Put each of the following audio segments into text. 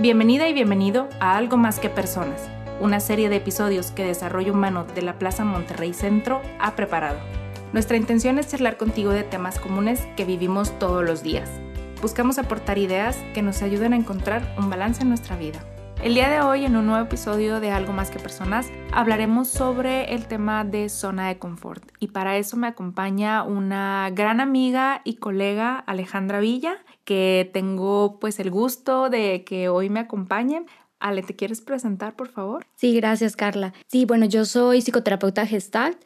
Bienvenida y bienvenido a Algo Más que Personas, una serie de episodios que Desarrollo Humano de la Plaza Monterrey Centro ha preparado. Nuestra intención es charlar contigo de temas comunes que vivimos todos los días. Buscamos aportar ideas que nos ayuden a encontrar un balance en nuestra vida. El día de hoy, en un nuevo episodio de Algo Más que Personas, hablaremos sobre el tema de zona de confort. Y para eso me acompaña una gran amiga y colega, Alejandra Villa, que tengo pues el gusto de que hoy me acompañe. Ale, ¿te quieres presentar, por favor? Sí, gracias, Carla. Sí, bueno, yo soy psicoterapeuta gestalt.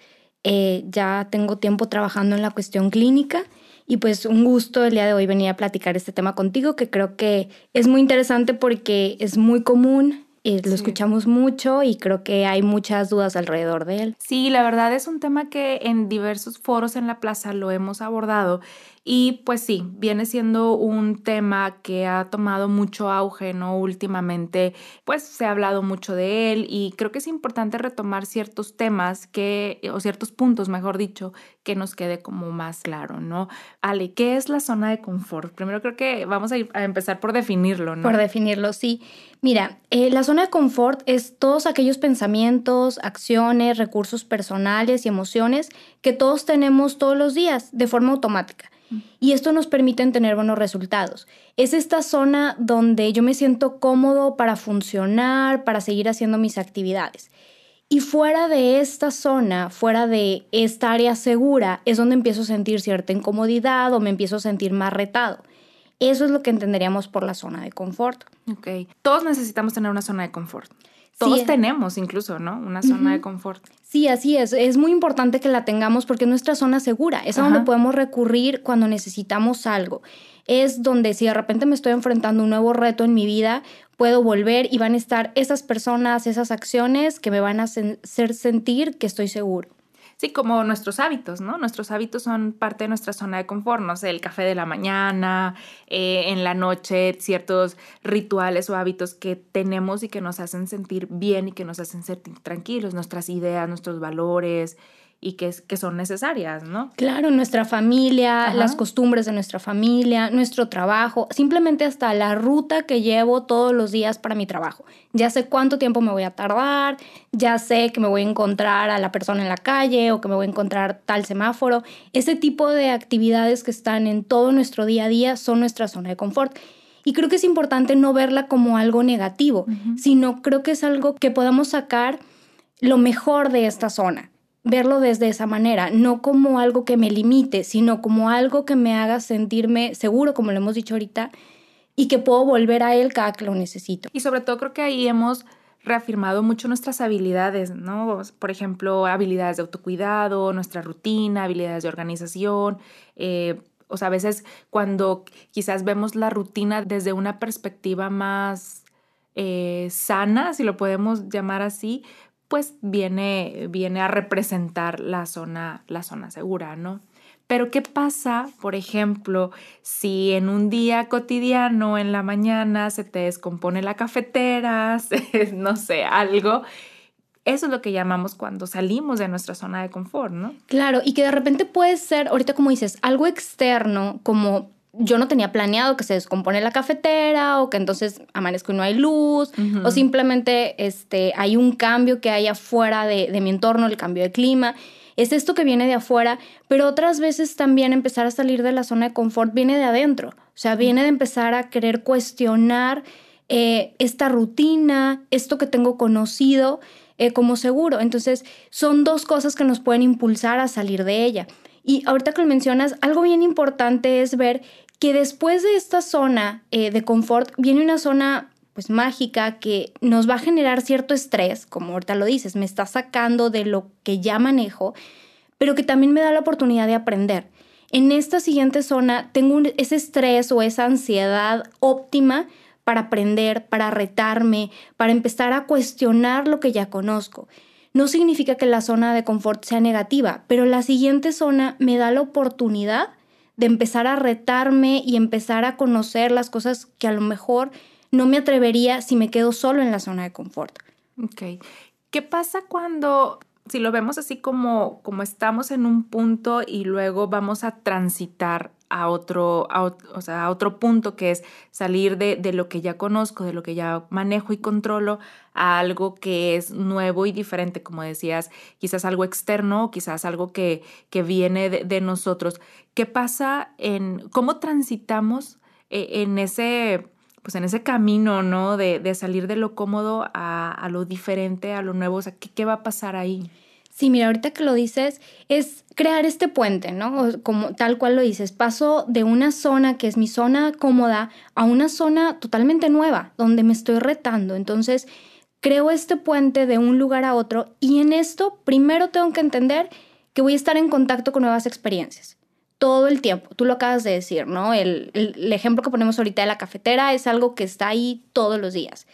Eh, ya tengo tiempo trabajando en la cuestión clínica y pues un gusto el día de hoy venir a platicar este tema contigo, que creo que es muy interesante porque es muy común, eh, lo escuchamos mucho y creo que hay muchas dudas alrededor de él. Sí, la verdad es un tema que en diversos foros en la plaza lo hemos abordado y pues sí, viene siendo un tema que ha tomado mucho auge, ¿no? Últimamente, pues se ha hablado mucho de él y creo que es importante retomar ciertos temas que, o ciertos puntos, mejor dicho, que nos quede como más claro, ¿no? Ale, ¿qué es la zona de confort? Primero creo que vamos a, empezar por definirlo, ¿no? Por definirlo, sí. Mira, eh, la zona de confort es todos aquellos pensamientos, acciones, recursos personales y emociones que todos tenemos todos los días de forma automática y esto nos permite tener buenos resultados. Es esta zona donde yo me siento cómodo para funcionar, para seguir haciendo mis actividades. Y fuera de esta zona, fuera de esta área segura, es donde empiezo a sentir cierta incomodidad o me empiezo a sentir más retado. Eso es lo que entenderíamos por la zona de confort. Ok. Todos necesitamos tener una zona de confort. Todos tenemos incluso, ¿no? Una zona de confort. Sí, así es. Es muy importante que la tengamos porque es nuestra zona segura. Es a donde podemos recurrir cuando necesitamos algo. Es donde si de repente me estoy enfrentando a un nuevo reto en mi vida, puedo volver y van a estar esas personas, esas acciones que me van a hacer sentir que estoy seguro. Sí, como nuestros hábitos, ¿no? Nuestros hábitos son parte de nuestra zona de confort, no sé, el café de la mañana, eh, en la noche, ciertos rituales o hábitos que tenemos y que nos hacen sentir bien y que nos hacen sentir tranquilos, nuestras ideas, nuestros valores, y que, que son necesarias, ¿no? Claro, nuestra familia, las costumbres de nuestra familia, nuestro trabajo, simplemente hasta la ruta que llevo todos los días para mi trabajo. Ya sé cuánto tiempo me voy a tardar, ya sé que me voy a encontrar a la persona en la calle o que me voy a encontrar tal semáforo. Ese tipo de actividades que están en todo nuestro día a día son nuestra zona de confort. Y creo que es importante no verla como algo negativo, sino creo que es algo que podamos sacar lo mejor de esta zona verlo desde esa manera, no como algo que me limite, sino como algo que me haga sentirme seguro, como lo hemos dicho ahorita, y que puedo volver a él cada que lo necesito. Y sobre todo creo que ahí hemos reafirmado mucho nuestras habilidades, ¿no? Por ejemplo, habilidades de autocuidado, nuestra rutina, habilidades de organización. Eh, o sea, a veces cuando quizás vemos la rutina desde una perspectiva más eh, sana, si lo podemos llamar así, pues viene, viene a representar la zona, la zona segura, ¿no? Pero ¿qué pasa, por ejemplo, si en un día cotidiano, en la mañana, se te descompone la cafetera, no sé, algo? Eso es lo que llamamos cuando salimos de nuestra zona de confort, ¿no? Claro, y que de repente puede ser, ahorita como dices, algo externo, como yo no tenía planeado que se descompone la cafetera o que entonces amanezco y no hay luz o simplemente este, hay un cambio que hay afuera de, de mi entorno, el cambio de clima. Es esto que viene de afuera, pero otras veces también empezar a salir de la zona de confort viene de adentro. O sea, viene de empezar a querer cuestionar eh, esta rutina, esto que tengo conocido eh, como seguro. Entonces, son dos cosas que nos pueden impulsar a salir de ella. Y ahorita que lo mencionas, algo bien importante es ver que después de esta zona eh, de confort viene una zona pues mágica que nos va a generar cierto estrés, como ahorita lo dices, me está sacando de lo que ya manejo, pero que también me da la oportunidad de aprender. En esta siguiente zona tengo ese estrés o esa ansiedad óptima para aprender, para retarme, para empezar a cuestionar lo que ya conozco. No significa que la zona de confort sea negativa, pero la siguiente zona me da la oportunidad de empezar a retarme y empezar a conocer las cosas que a lo mejor no me atrevería si me quedo solo en la zona de confort. Ok. ¿Qué pasa cuando, si lo vemos así como, como estamos en un punto y luego vamos a transitar a otro, o sea, a otro punto que es salir de, de, lo que ya conozco, de lo que ya manejo y controlo, a algo que es nuevo y diferente, como decías, quizás algo externo, quizás algo que, que viene de, nosotros. ¿Qué pasa en cómo transitamos eh, en ese pues en ese camino, ¿no? De, de salir de lo cómodo a, a, lo diferente, a lo nuevo, ¿qué, ¿qué va a pasar ahí? Sí, mira, ahorita que lo dices, es crear este puente, ¿no? Como tal cual lo dices, paso de una zona que es mi zona cómoda a una zona totalmente nueva, donde me estoy retando. Entonces, creo este puente de un lugar a otro y en esto primero tengo que entender que voy a estar en contacto con nuevas experiencias todo el tiempo. Tú lo acabas de decir, ¿no? El, el, ejemplo que ponemos ahorita de la cafetera es algo que está ahí todos los días.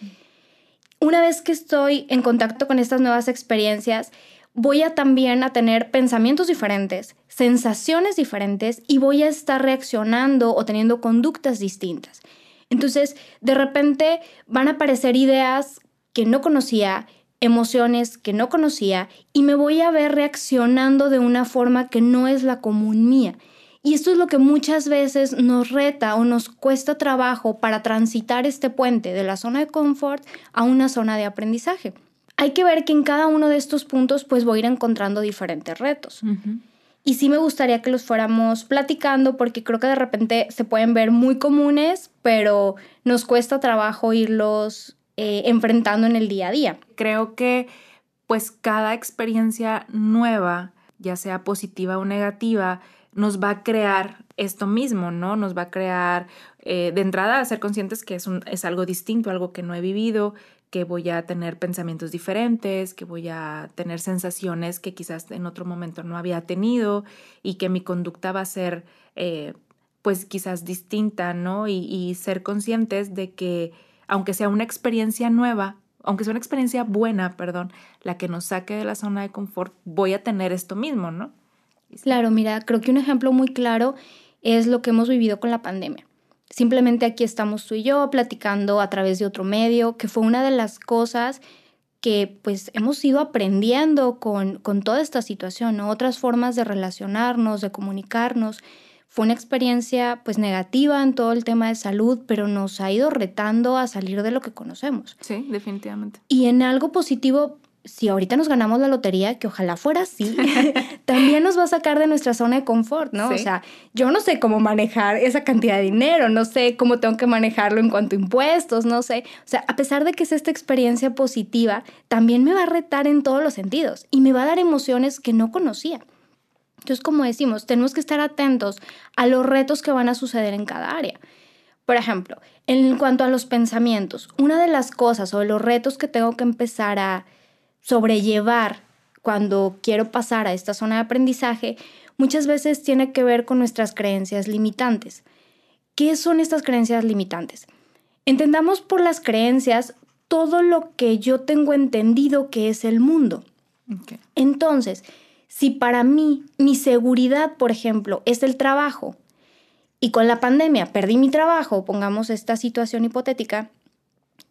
Una vez que estoy en contacto con estas nuevas experiencias, voy a también a tener pensamientos diferentes, sensaciones diferentes y voy a estar reaccionando o teniendo conductas distintas. Entonces, de repente van a aparecer ideas que no conocía, emociones que no conocía y me voy a ver reaccionando de una forma que no es la común mía. Y esto es lo que muchas veces nos reta o nos cuesta trabajo para transitar este puente de la zona de confort a una zona de aprendizaje. Hay que ver que en cada uno de estos puntos pues voy a ir encontrando diferentes retos. Uh -huh. Y sí me gustaría que los fuéramos platicando porque creo que de repente se pueden ver muy comunes, pero nos cuesta trabajo irlos eh, enfrentando en el día a día. Creo que pues cada experiencia nueva, ya sea positiva o negativa, nos va a crear esto mismo, ¿no? Nos va a crear, eh, de entrada, ser conscientes que es, un, es algo distinto, algo que no he vivido, que voy a tener pensamientos diferentes, que voy a tener sensaciones que quizás en otro momento no había tenido y que mi conducta va a ser, eh, pues quizás distinta, ¿no? Y, y ser conscientes de que, aunque sea una experiencia nueva, aunque sea una experiencia buena, perdón, la que nos saque de la zona de confort, voy a tener esto mismo, ¿no? Claro, mira, creo que un ejemplo muy claro es lo que hemos vivido con la pandemia. Simplemente aquí estamos tú y yo platicando a través de otro medio, que fue una de las cosas que pues hemos ido aprendiendo con, con toda esta situación, ¿no? otras formas de relacionarnos, de comunicarnos. Fue una experiencia pues negativa en todo el tema de salud, pero nos ha ido retando a salir de lo que conocemos. Sí, definitivamente. Y en algo positivo, si ahorita nos ganamos la lotería, que ojalá fuera así, también nos va a sacar de nuestra zona de confort, ¿no? Sí. O sea, yo no sé cómo manejar esa cantidad de dinero, no sé cómo tengo que manejarlo en cuanto a impuestos, no sé. O sea, a pesar de que es esta experiencia positiva, también me va a retar en todos los sentidos y me va a dar emociones que no conocía. Entonces, como decimos, tenemos que estar atentos a los retos que van a suceder en cada área. Por ejemplo, en cuanto a los pensamientos, una de las cosas o de los retos que tengo que empezar a sobrellevar cuando quiero pasar a esta zona de aprendizaje muchas veces tiene que ver con nuestras creencias limitantes. ¿Qué son estas creencias limitantes? Entendamos por las creencias todo lo que yo tengo entendido que es el mundo. Okay. Entonces, si para mí mi seguridad, por ejemplo, es el trabajo, y con la pandemia perdí mi trabajo, pongamos esta situación hipotética,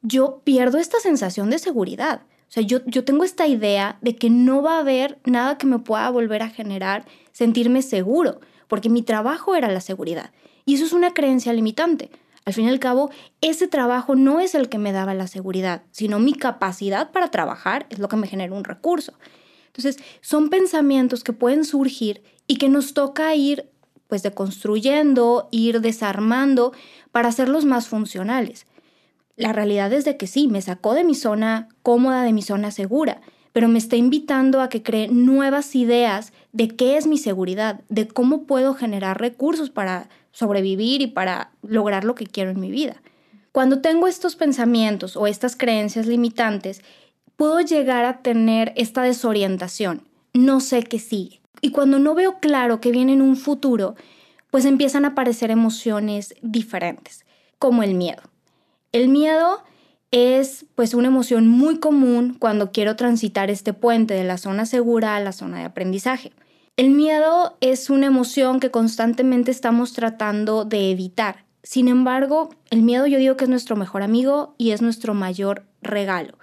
yo pierdo esta sensación de seguridad. O sea, yo, yo tengo esta idea de que no va a haber nada que me pueda volver a generar sentirme seguro, porque mi trabajo era la seguridad. Y eso es una creencia limitante. Al fin y al cabo, ese trabajo no es el que me daba la seguridad, sino mi capacidad para trabajar es lo que me genera un recurso. Entonces, son pensamientos que pueden surgir y que nos toca ir pues deconstruyendo, ir desarmando para hacerlos más funcionales. La realidad es de que sí, me sacó de mi zona cómoda, de mi zona segura, pero me está invitando a que cree nuevas ideas de qué es mi seguridad, de cómo puedo generar recursos para sobrevivir y para lograr lo que quiero en mi vida. Cuando tengo estos pensamientos o estas creencias limitantes, puedo llegar a tener esta desorientación. No sé qué sigue. Y cuando no veo claro que viene en un futuro, pues empiezan a aparecer emociones diferentes, como el miedo. El miedo es pues una emoción muy común cuando quiero transitar este puente de la zona segura a la zona de aprendizaje. El miedo es una emoción que constantemente estamos tratando de evitar. Sin embargo, el miedo yo digo que es nuestro mejor amigo y es nuestro mayor regalo,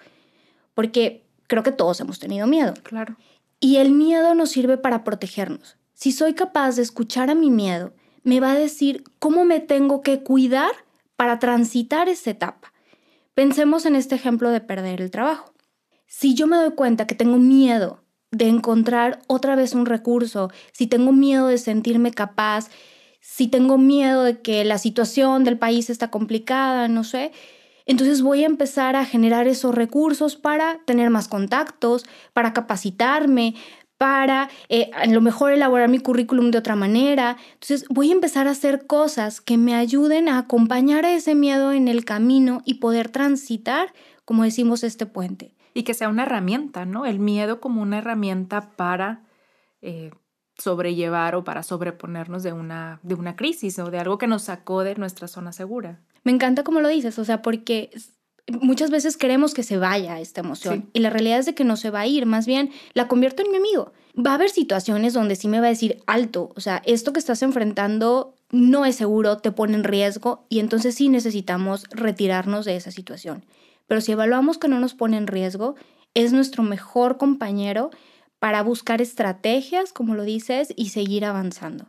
porque creo que todos hemos tenido miedo. Claro. Y el miedo nos sirve para protegernos. Si soy capaz de escuchar a mi miedo, me va a decir cómo me tengo que cuidar para transitar esa etapa. Pensemos en este ejemplo de perder el trabajo. Si yo me doy cuenta que tengo miedo de encontrar otra vez un recurso, si tengo miedo de sentirme capaz, si tengo miedo de que la situación del país está complicada, no sé, entonces voy a empezar a generar esos recursos para tener más contactos, para capacitarme, para eh, a lo mejor elaborar mi currículum de otra manera. Entonces voy a empezar a hacer cosas que me ayuden a acompañar a ese miedo en el camino y poder transitar, como decimos, este puente. Y que sea una herramienta, ¿no? El miedo como una herramienta para eh, sobrellevar o para sobreponernos de una, de una crisis o de algo que nos sacó de nuestra zona segura. Me encanta como lo dices, o sea, porque muchas veces queremos que se vaya esta emoción y la realidad es de que no se va a ir, más bien la convierto en mi amigo. Va a haber situaciones donde sí me va a decir alto, o sea, esto que estás enfrentando no es seguro, te pone en riesgo y entonces sí necesitamos retirarnos de esa situación. Pero si evaluamos que no nos pone en riesgo, es nuestro mejor compañero para buscar estrategias, como lo dices, y seguir avanzando.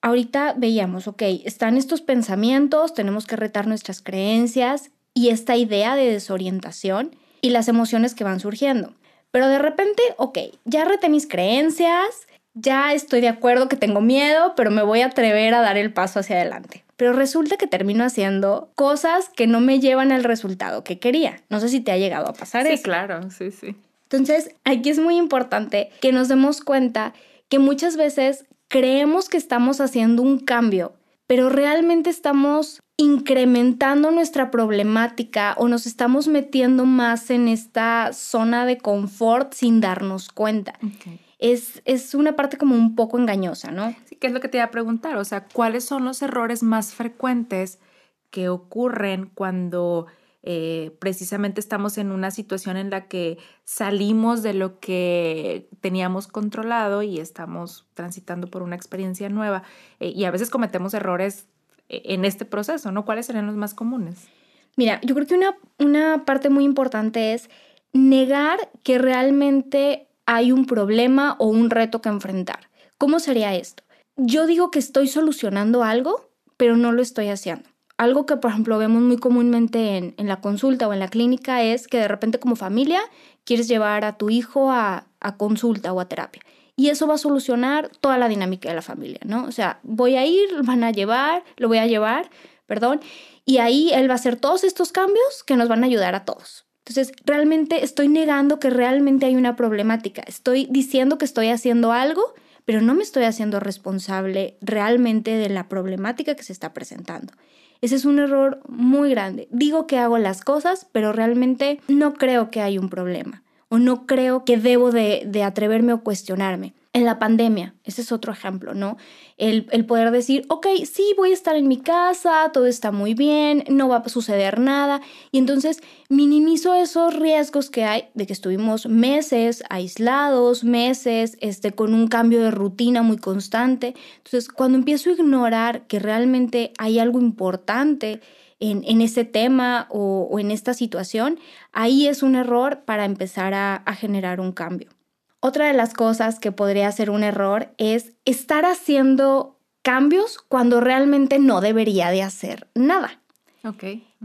Ahorita veíamos, ok, están estos pensamientos, tenemos que retar nuestras creencias y esta idea de desorientación y las emociones que van surgiendo. Pero de repente, ok, ya reté mis creencias, ya estoy de acuerdo que tengo miedo, pero me voy a atrever a dar el paso hacia adelante. Pero resulta que termino haciendo cosas que no me llevan al resultado que quería. No sé si te ha llegado a pasar eso. Sí, claro, sí, sí. Entonces, aquí es muy importante que nos demos cuenta que muchas veces creemos que estamos haciendo un cambio, pero realmente estamos incrementando nuestra problemática o nos estamos metiendo más en esta zona de confort sin darnos cuenta. Es, es, una parte como un poco engañosa, ¿no? Sí, que es lo que te iba a preguntar, o sea, ¿cuáles son los errores más frecuentes que ocurren cuando eh, precisamente estamos en una situación en la que salimos de lo que teníamos controlado y estamos transitando por una experiencia nueva eh, y a veces cometemos errores en este proceso, ¿no? ¿Cuáles serían los más comunes? Mira, yo creo que una, una parte muy importante es negar que realmente hay un problema o un reto que enfrentar. ¿Cómo sería esto? Yo digo que estoy solucionando algo, pero no lo estoy haciendo. Algo que, por ejemplo, vemos muy comúnmente en, en la consulta o en la clínica es que de repente como familia quieres llevar a tu hijo a, a consulta o a terapia y eso va a solucionar toda la dinámica de la familia, ¿no? O sea, voy a ir, van a llevar, lo voy a llevar, perdón, y ahí él va a hacer todos estos cambios que nos van a ayudar a todos. Entonces, realmente estoy negando que realmente hay una problemática. Estoy diciendo que estoy haciendo algo, pero no me estoy haciendo responsable realmente de la problemática que se está presentando. Ese es un error muy grande. Digo que hago las cosas, pero realmente no creo que hay un problema o no creo que debo de, atreverme o cuestionarme. En la pandemia, ese es otro ejemplo, ¿no? El, el, poder decir, ok, sí, voy a estar en mi casa, todo está muy bien, no va a suceder nada. Y entonces minimizo esos riesgos que hay de que estuvimos meses aislados, meses este, con un cambio de rutina muy constante. Entonces, cuando empiezo a ignorar que realmente hay algo importante en, ese tema o, en esta situación, ahí es un error para empezar a, generar un cambio. Otra de las cosas que podría ser un error es estar haciendo cambios cuando realmente no debería de hacer nada.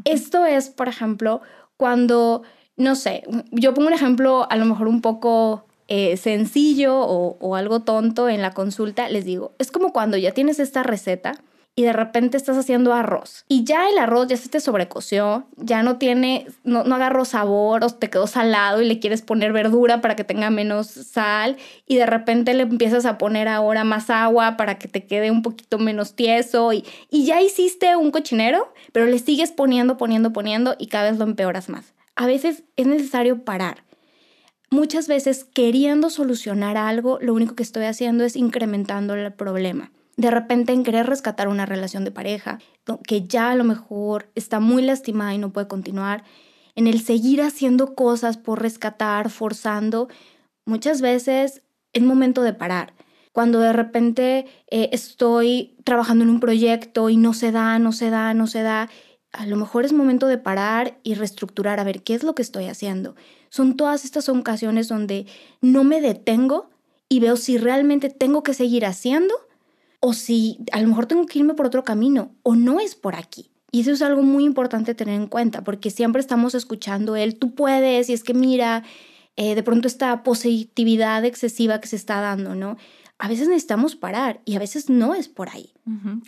Esto es, por ejemplo, cuando, no sé, yo pongo un ejemplo a lo mejor un poco eh, sencillo o, o, algo tonto en la consulta, les digo, es como cuando ya tienes esta receta y de repente estás haciendo arroz y ya el arroz ya se te sobrecoció, ya no tiene, no, no agarró sabor o te quedó salado y le quieres poner verdura para que tenga menos sal y de repente le empiezas a poner ahora más agua para que te quede un poquito menos tieso y, y ya hiciste un cochinero, pero le sigues poniendo, poniendo, poniendo y cada vez lo empeoras más. A veces es necesario parar. Muchas veces queriendo solucionar algo, lo único que estoy haciendo es incrementando el problema de repente en querer rescatar una relación de pareja que ya a lo mejor está muy lastimada y no puede continuar, en el seguir haciendo cosas por rescatar, forzando, muchas veces es momento de parar. Cuando de repente eh, estoy trabajando en un proyecto y no se da, no se da, no se da, a lo mejor es momento de parar y reestructurar a ver qué es lo que estoy haciendo. Son todas estas ocasiones donde no me detengo y veo si realmente tengo que seguir haciendo o si a lo mejor tengo que irme por otro camino o no es por aquí. Y eso es algo muy importante tener en cuenta, porque siempre estamos escuchando el tú puedes y es que mira, eh, de pronto esta positividad excesiva que se está dando, ¿no? A veces necesitamos parar y a veces no es por ahí.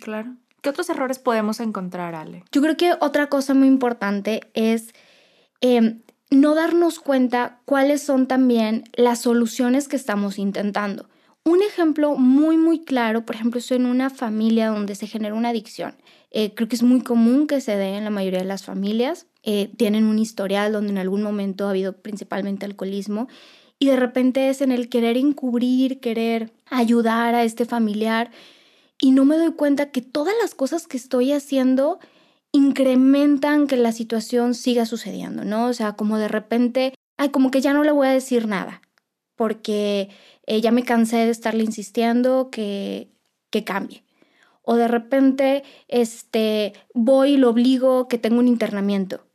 claro. ¿Qué otros errores podemos encontrar, Ale? Yo creo que otra cosa muy importante es em, no darnos cuenta cuáles son también las soluciones que estamos intentando. Un ejemplo muy, muy claro, por ejemplo, estoy en una familia donde se genera una adicción. Eh, creo que es muy común que se dé en la mayoría de las familias. Eh, tienen un historial donde en algún momento ha habido principalmente alcoholismo y de repente es en el querer encubrir, querer ayudar a este familiar y no me doy cuenta que todas las cosas que estoy haciendo incrementan que la situación siga sucediendo, ¿no? O sea, como de repente, ay, como que ya no le voy a decir nada, porque eh, ya me cansé de estarle insistiendo que, que cambie. O de repente este, voy y lo obligo que tenga un internamiento.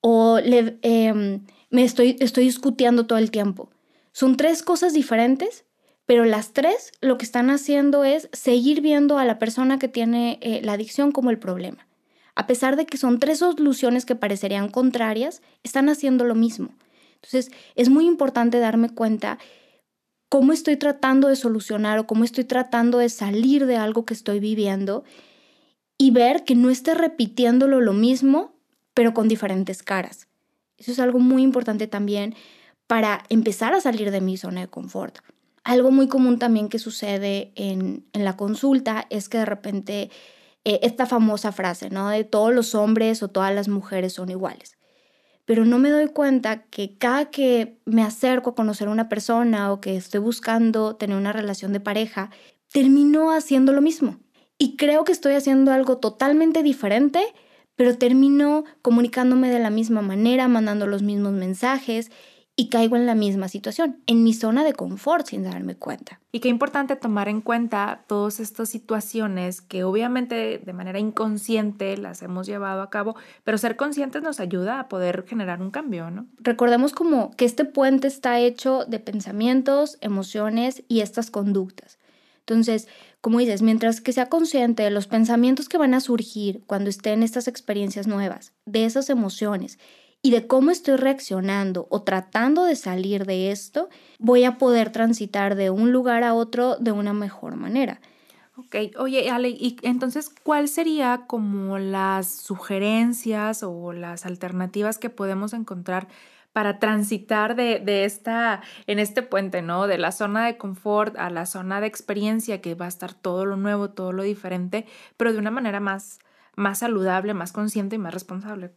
O le, em, me estoy, estoy discutiendo todo el tiempo. Son tres cosas diferentes, pero las tres lo que están haciendo es seguir viendo a la persona que tiene eh, la adicción como el problema. A pesar de que son tres soluciones que parecerían contrarias, están haciendo lo mismo. Entonces, es muy importante darme cuenta cómo estoy tratando de solucionar o cómo estoy tratando de salir de algo que estoy viviendo y ver que no esté repitiéndolo lo mismo, pero con diferentes caras. Eso es algo muy importante también para empezar a salir de mi zona de confort. Algo muy común también que sucede en, la consulta es que de repente eh, esta famosa frase, ¿no? De todos los hombres o todas las mujeres son iguales pero no me doy cuenta que cada que me acerco a conocer a una persona o que estoy buscando tener una relación de pareja, termino haciendo lo mismo. Y creo que estoy haciendo algo totalmente diferente, pero termino comunicándome de la misma manera, mandando los mismos mensajes y caigo en la misma situación, en mi zona de confort sin darme cuenta. Y qué importante tomar en cuenta todas estas situaciones que obviamente de manera inconsciente las hemos llevado a cabo, pero ser conscientes nos ayuda a poder generar un cambio, ¿no? Recordemos como que este puente está hecho de pensamientos, emociones y estas conductas. Entonces, como dices, mientras que sea consciente de los pensamientos que van a surgir cuando esté en estas experiencias nuevas, de esas emociones y de cómo estoy reaccionando o tratando de salir de esto, voy a poder transitar de un lugar a otro de una mejor manera. Ok, oye Ale, y entonces, ¿cuál sería como las sugerencias o las alternativas que podemos encontrar para transitar de, de, esta, en este puente, ¿no? De la zona de confort a la zona de experiencia, que va a estar todo lo nuevo, todo lo diferente, pero de una manera más, más saludable, más consciente y más responsable.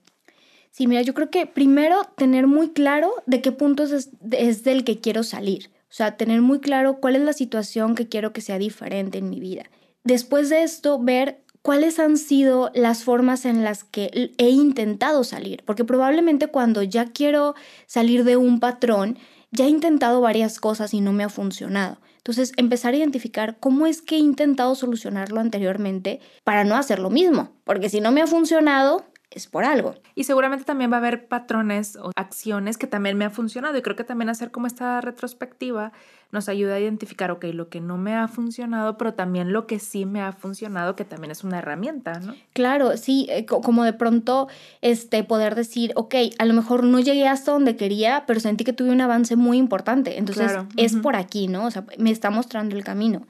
Sí, mira, yo creo que primero tener muy claro de qué puntos es, es del que quiero salir. O sea, tener muy claro cuál es la situación que quiero que sea diferente en mi vida. Después de esto, ver cuáles han sido las formas en las que he intentado salir, porque probablemente cuando ya quiero salir de un patrón, ya he intentado varias cosas y no me ha funcionado. Entonces, empezar a identificar cómo es que he intentado solucionarlo anteriormente para no hacer lo mismo, porque si no me ha funcionado, es por algo. Y seguramente también va a haber patrones o acciones que también me ha funcionado y creo que también hacer como esta retrospectiva nos ayuda a identificar, ok, lo que no me ha funcionado, pero también lo que sí me ha funcionado, que también es una herramienta, ¿no? Claro, sí, eh, como de pronto este, poder decir, ok, a lo mejor no llegué hasta donde quería, pero sentí que tuve un avance muy importante, entonces es por aquí, ¿no? O sea, me está mostrando el camino.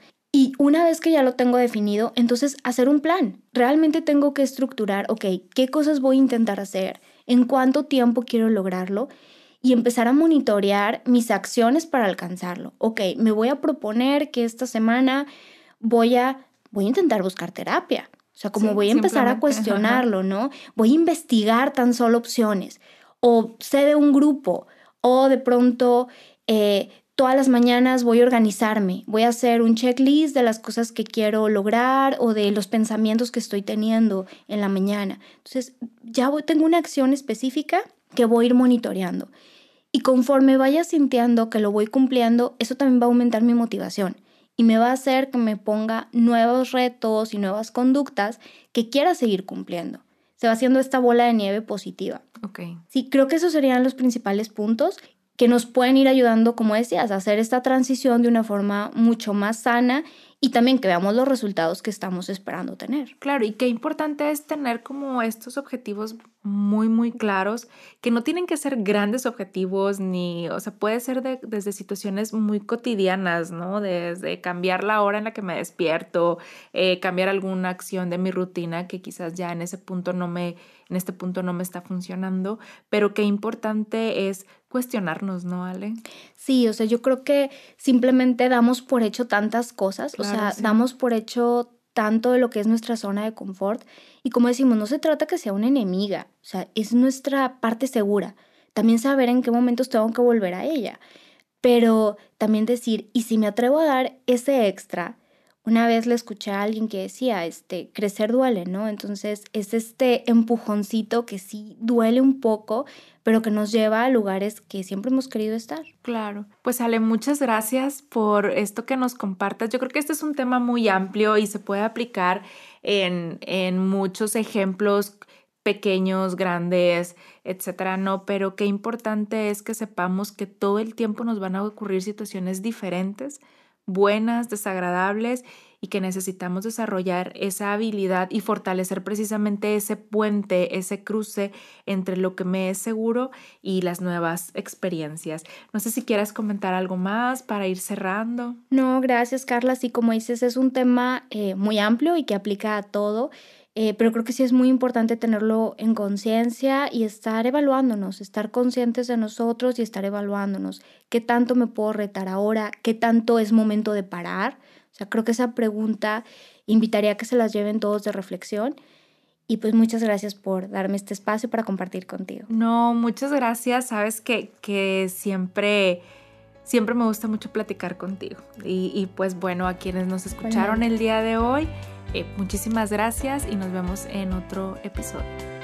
Y una vez que ya lo tengo definido, entonces hacer un plan. Realmente tengo que estructurar, ok, ¿qué cosas voy a intentar hacer? ¿En cuánto tiempo quiero lograrlo? Y empezar a monitorear mis acciones para alcanzarlo. Ok, me voy a proponer que esta semana voy a, voy a intentar buscar terapia. O sea, como voy a empezar a cuestionarlo, ¿no? Voy a investigar tan solo opciones. O sé de un grupo. O de pronto eh, todas las mañanas voy a organizarme, voy a hacer un checklist de las cosas que quiero lograr o de los pensamientos que estoy teniendo en la mañana. Entonces, ya tengo una acción específica que voy a ir monitoreando. Y conforme vaya sintiendo que lo voy cumpliendo, eso también va a aumentar mi motivación y me va a hacer que me ponga nuevos retos y nuevas conductas que quiera seguir cumpliendo. Se va haciendo esta bola de nieve positiva. Ok. Sí, creo que esos serían los principales puntos que nos pueden ir ayudando, como decías, a hacer esta transición de una forma mucho más sana y también que veamos los resultados que estamos esperando tener. Claro, y qué importante es tener como estos objetivos muy, muy claros, que no tienen que ser grandes objetivos, ni, o sea, puede ser desde situaciones muy cotidianas, ¿no? Desde cambiar la hora en la que me despierto, eh, cambiar alguna acción de mi rutina que quizás ya en ese punto no me, en este punto no me está funcionando, pero qué importante es cuestionarnos, ¿no, Ale? Sí, o sea, yo creo que simplemente damos por hecho tantas cosas, o sea, damos por hecho tanto de lo que es nuestra zona de confort. Y como decimos, no se trata que sea una enemiga, o sea, es nuestra parte segura. También saber en qué momentos tengo que volver a ella. Pero también decir, y si me atrevo a dar ese extra, una vez le escuché a alguien que decía, este, crecer duele, ¿no? Entonces es este empujoncito que sí duele un poco, pero que nos lleva a lugares que siempre hemos querido estar. Claro. Pues Ale, muchas gracias por esto que nos compartas. Yo creo que este es un tema muy amplio y se puede aplicar en, en muchos ejemplos pequeños, grandes, etcétera, no, pero qué importante es que sepamos que todo el tiempo nos van a ocurrir situaciones diferentes buenas, desagradables y que necesitamos desarrollar esa habilidad y fortalecer precisamente ese puente, ese cruce entre lo que me es seguro y las nuevas experiencias. No sé si quieras comentar algo más para ir cerrando. No, gracias Carla. Así como dices, es un tema eh, muy amplio y que aplica a todo. Eh, pero creo que sí es muy importante tenerlo en conciencia y estar evaluándonos, estar conscientes de nosotros y estar evaluándonos. ¿Qué tanto me puedo retar ahora? ¿Qué tanto es momento de parar? O sea, creo que esa pregunta invitaría a que se las lleven todos de reflexión. Y pues muchas gracias por darme este espacio para compartir contigo. No, muchas gracias. Sabes que, que siempre, siempre me gusta mucho platicar contigo. Y, y pues bueno, a quienes nos escucharon el día de hoy. Eh, muchísimas gracias y nos vemos en otro episodio.